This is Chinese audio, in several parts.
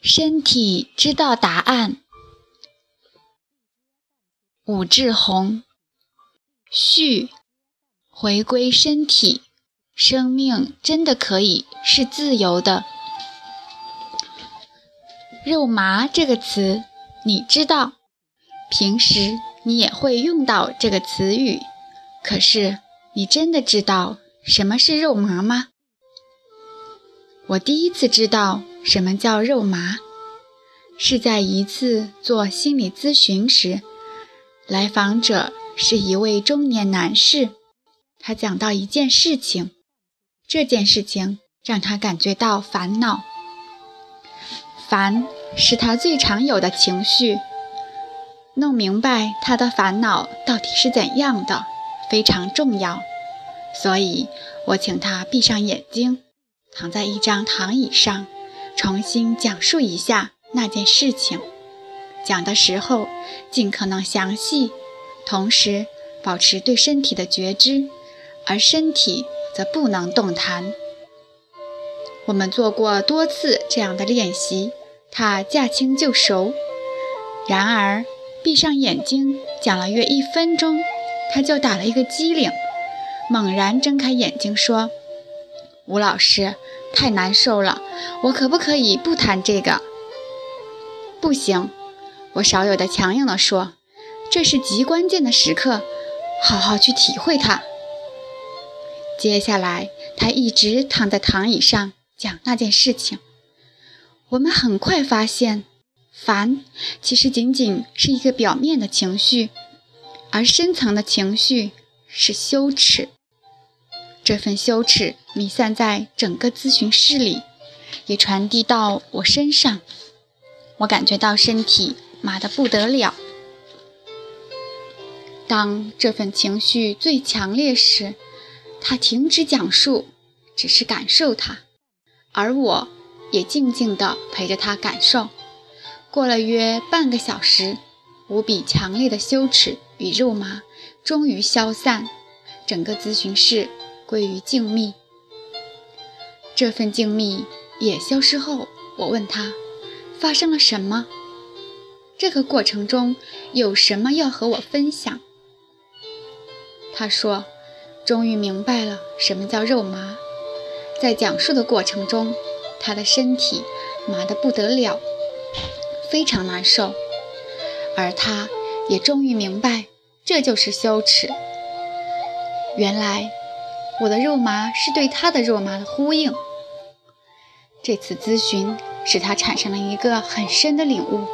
身体知道答案。武志红，序，回归身体，生命真的可以是自由的。肉麻这个词，你知道，平时你也会用到这个词语，可是你真的知道什么是肉麻吗？我第一次知道。什么叫肉麻？是在一次做心理咨询时，来访者是一位中年男士，他讲到一件事情，这件事情让他感觉到烦恼。烦是他最常有的情绪，弄明白他的烦恼到底是怎样的非常重要，所以我请他闭上眼睛，躺在一张躺椅上。重新讲述一下那件事情，讲的时候尽可能详细，同时保持对身体的觉知，而身体则不能动弹。我们做过多次这样的练习，他驾轻就熟。然而，闭上眼睛讲了约一分钟，他就打了一个激灵，猛然睁开眼睛说：“吴老师。”太难受了，我可不可以不谈这个？不行，我少有的强硬地说，这是极关键的时刻，好好去体会它。接下来，他一直躺在躺椅上讲那件事情。我们很快发现，烦其实仅仅是一个表面的情绪，而深层的情绪是羞耻。这份羞耻弥散在整个咨询室里，也传递到我身上。我感觉到身体麻得不得了。当这份情绪最强烈时，他停止讲述，只是感受它，而我也静静地陪着他感受。过了约半个小时，无比强烈的羞耻与肉麻终于消散，整个咨询室。归于静谧。这份静谧也消失后，我问他发生了什么？这个过程中有什么要和我分享？他说：“终于明白了什么叫肉麻。”在讲述的过程中，他的身体麻得不得了，非常难受，而他也终于明白这就是羞耻。原来。我的肉麻是对他的肉麻的呼应。这次咨询使他产生了一个很深的领悟，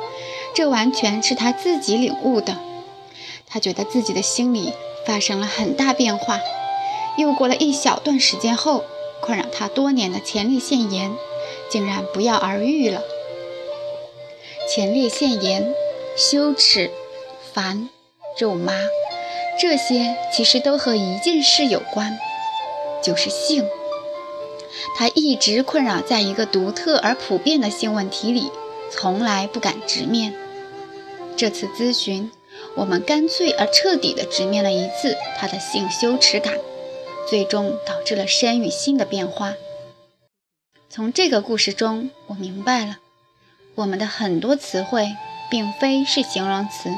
这完全是他自己领悟的。他觉得自己的心里发生了很大变化。又过了一小段时间后，困扰他多年的前列腺炎竟然不药而愈了。前列腺炎、羞耻、烦、肉麻，这些其实都和一件事有关。就是性，他一直困扰在一个独特而普遍的性问题里，从来不敢直面。这次咨询，我们干脆而彻底地直面了一次他的性羞耻感，最终导致了身与心的变化。从这个故事中，我明白了，我们的很多词汇并非是形容词，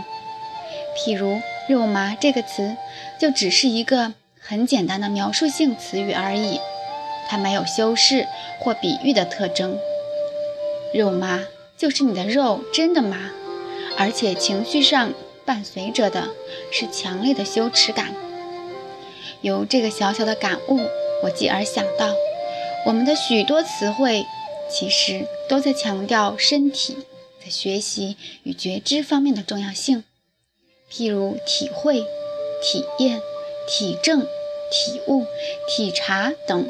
譬如“肉麻”这个词，就只是一个。很简单的描述性词语而已，它没有修饰或比喻的特征。肉麻就是你的肉真的麻，而且情绪上伴随着的是强烈的羞耻感。由这个小小的感悟，我继而想到，我们的许多词汇其实都在强调身体在学习与觉知方面的重要性，譬如体会、体验、体证。体悟、体察等，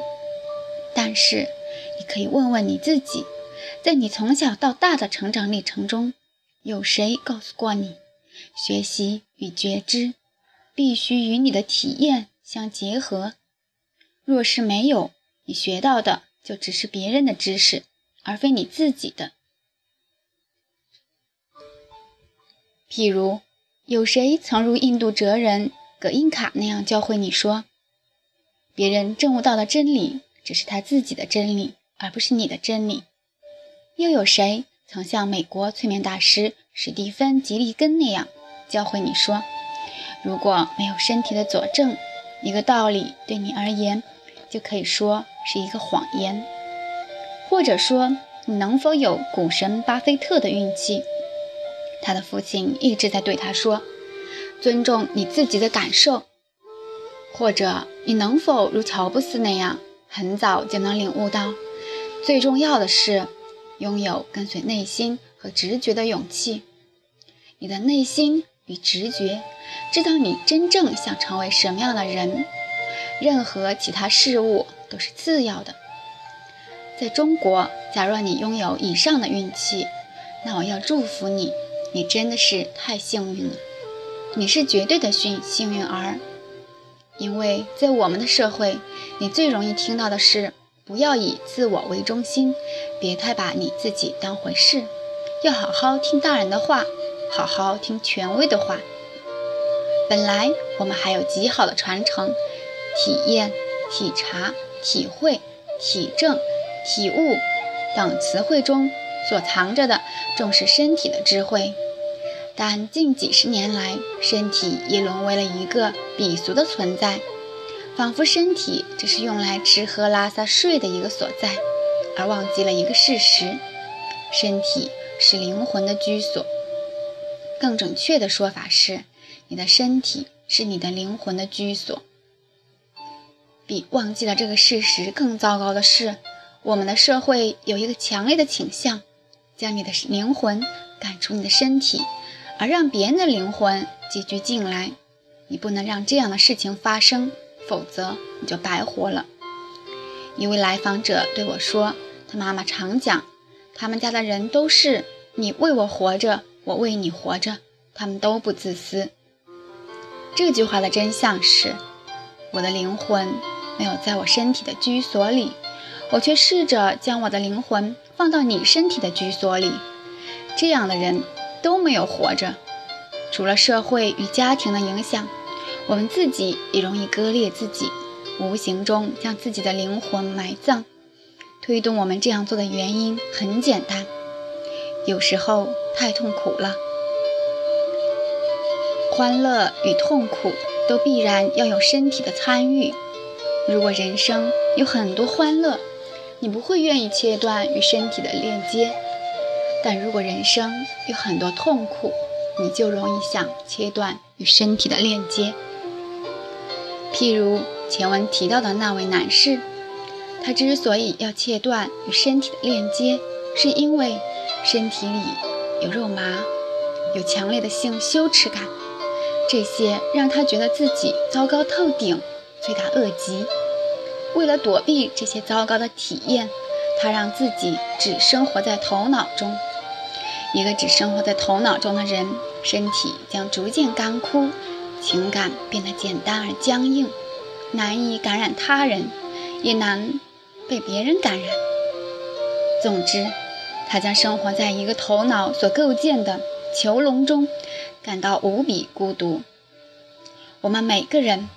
但是你可以问问你自己，在你从小到大的成长历程中，有谁告诉过你，学习与觉知必须与你的体验相结合？若是没有，你学到的就只是别人的知识，而非你自己的。譬如，有谁曾如印度哲人葛印卡那样教会你说？别人证悟到的真理，只是他自己的真理，而不是你的真理。又有谁曾像美国催眠大师史蒂芬·吉利根那样教会你说：“如果没有身体的佐证，一个道理对你而言就可以说是一个谎言。”或者说，你能否有股神巴菲特的运气？他的父亲一直在对他说：“尊重你自己的感受。”或者，你能否如乔布斯那样，很早就能领悟到，最重要的是拥有跟随内心和直觉的勇气。你的内心与直觉知道你真正想成为什么样的人，任何其他事物都是次要的。在中国，假若你拥有以上的运气，那我要祝福你。你真的是太幸运了，你是绝对的幸幸运儿，因为在我们的社会，你最容易听到的是不要以自我为中心，别太把你自己当回事，要好好听大人的话，好好听权威的话。本来我们还有极好的传承，体验、体察、体会、体证、体悟等词汇中。所藏着的重视身体的智慧，但近几十年来，身体已沦为了一个鄙俗的存在，仿佛身体只是用来吃喝拉撒睡的一个所在，而忘记了一个事实：身体是灵魂的居所。更准确的说法是，你的身体是你的灵魂的居所。比忘记了这个事实更糟糕的是，我们的社会有一个强烈的倾向。将你的灵魂赶出你的身体，而让别人的灵魂寄居进来。你不能让这样的事情发生，否则你就白活了。一位来访者对我说：“他妈妈常讲，他们家的人都是你为我活着，我为你活着，他们都不自私。”这句话的真相是，我的灵魂没有在我身体的居所里，我却试着将我的灵魂。放到你身体的居所里，这样的人都没有活着。除了社会与家庭的影响，我们自己也容易割裂自己，无形中将自己的灵魂埋葬。推动我们这样做的原因很简单，有时候太痛苦了。欢乐与痛苦都必然要有身体的参与。如果人生有很多欢乐，你不会愿意切断与身体的链接，但如果人生有很多痛苦，你就容易想切断与身体的链接。譬如前文提到的那位男士，他之所以要切断与身体的链接，是因为身体里有肉麻，有强烈的性羞耻感，这些让他觉得自己糟糕透顶，罪大恶极。为了躲避这些糟糕的体验，他让自己只生活在头脑中。一个只生活在头脑中的人，身体将逐渐干枯，情感变得简单而僵硬，难以感染他人，也难被别人感染。总之，他将生活在一个头脑所构建的囚笼中，感到无比孤独。我们每个人。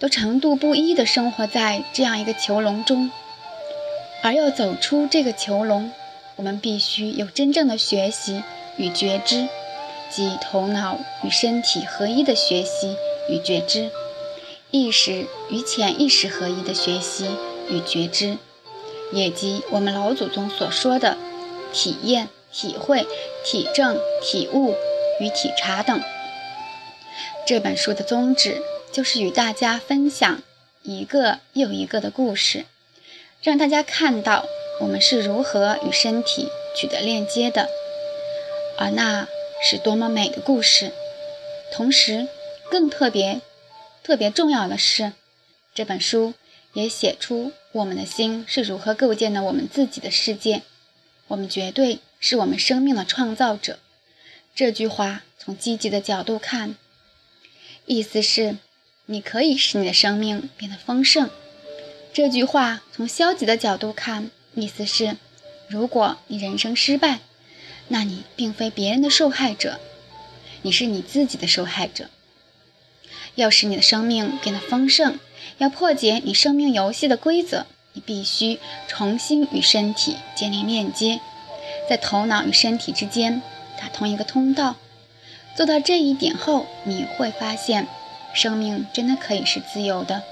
都程度不一地生活在这样一个囚笼中，而要走出这个囚笼，我们必须有真正的学习与觉知，即头脑与身体合一的学习与觉知，意识与潜意识合一的学习与觉知，也即我们老祖宗所说的体验、体会、体证、体悟与体察等。这本书的宗旨。就是与大家分享一个又一个的故事，让大家看到我们是如何与身体取得链接的，而那是多么美的故事。同时，更特别、特别重要的是，这本书也写出我们的心是如何构建的我们自己的世界。我们绝对是我们生命的创造者。这句话从积极的角度看，意思是。你可以使你的生命变得丰盛。这句话从消极的角度看，意思是：如果你人生失败，那你并非别人的受害者，你是你自己的受害者。要使你的生命变得丰盛，要破解你生命游戏的规则，你必须重新与身体建立链接。在头脑与身体之间打通一个通道。做到这一点后，你会发现，生命真的可以是自由的。